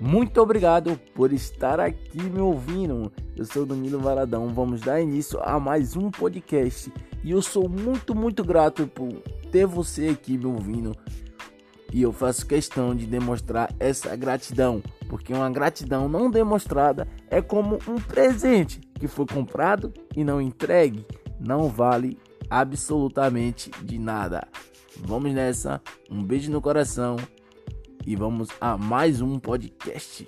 Muito obrigado por estar aqui me ouvindo. Eu sou Danilo Valadão. Vamos dar início a mais um podcast. E eu sou muito, muito grato por ter você aqui me ouvindo. E eu faço questão de demonstrar essa gratidão, porque uma gratidão não demonstrada é como um presente que foi comprado e não entregue, não vale absolutamente de nada. Vamos nessa, um beijo no coração e vamos a mais um podcast.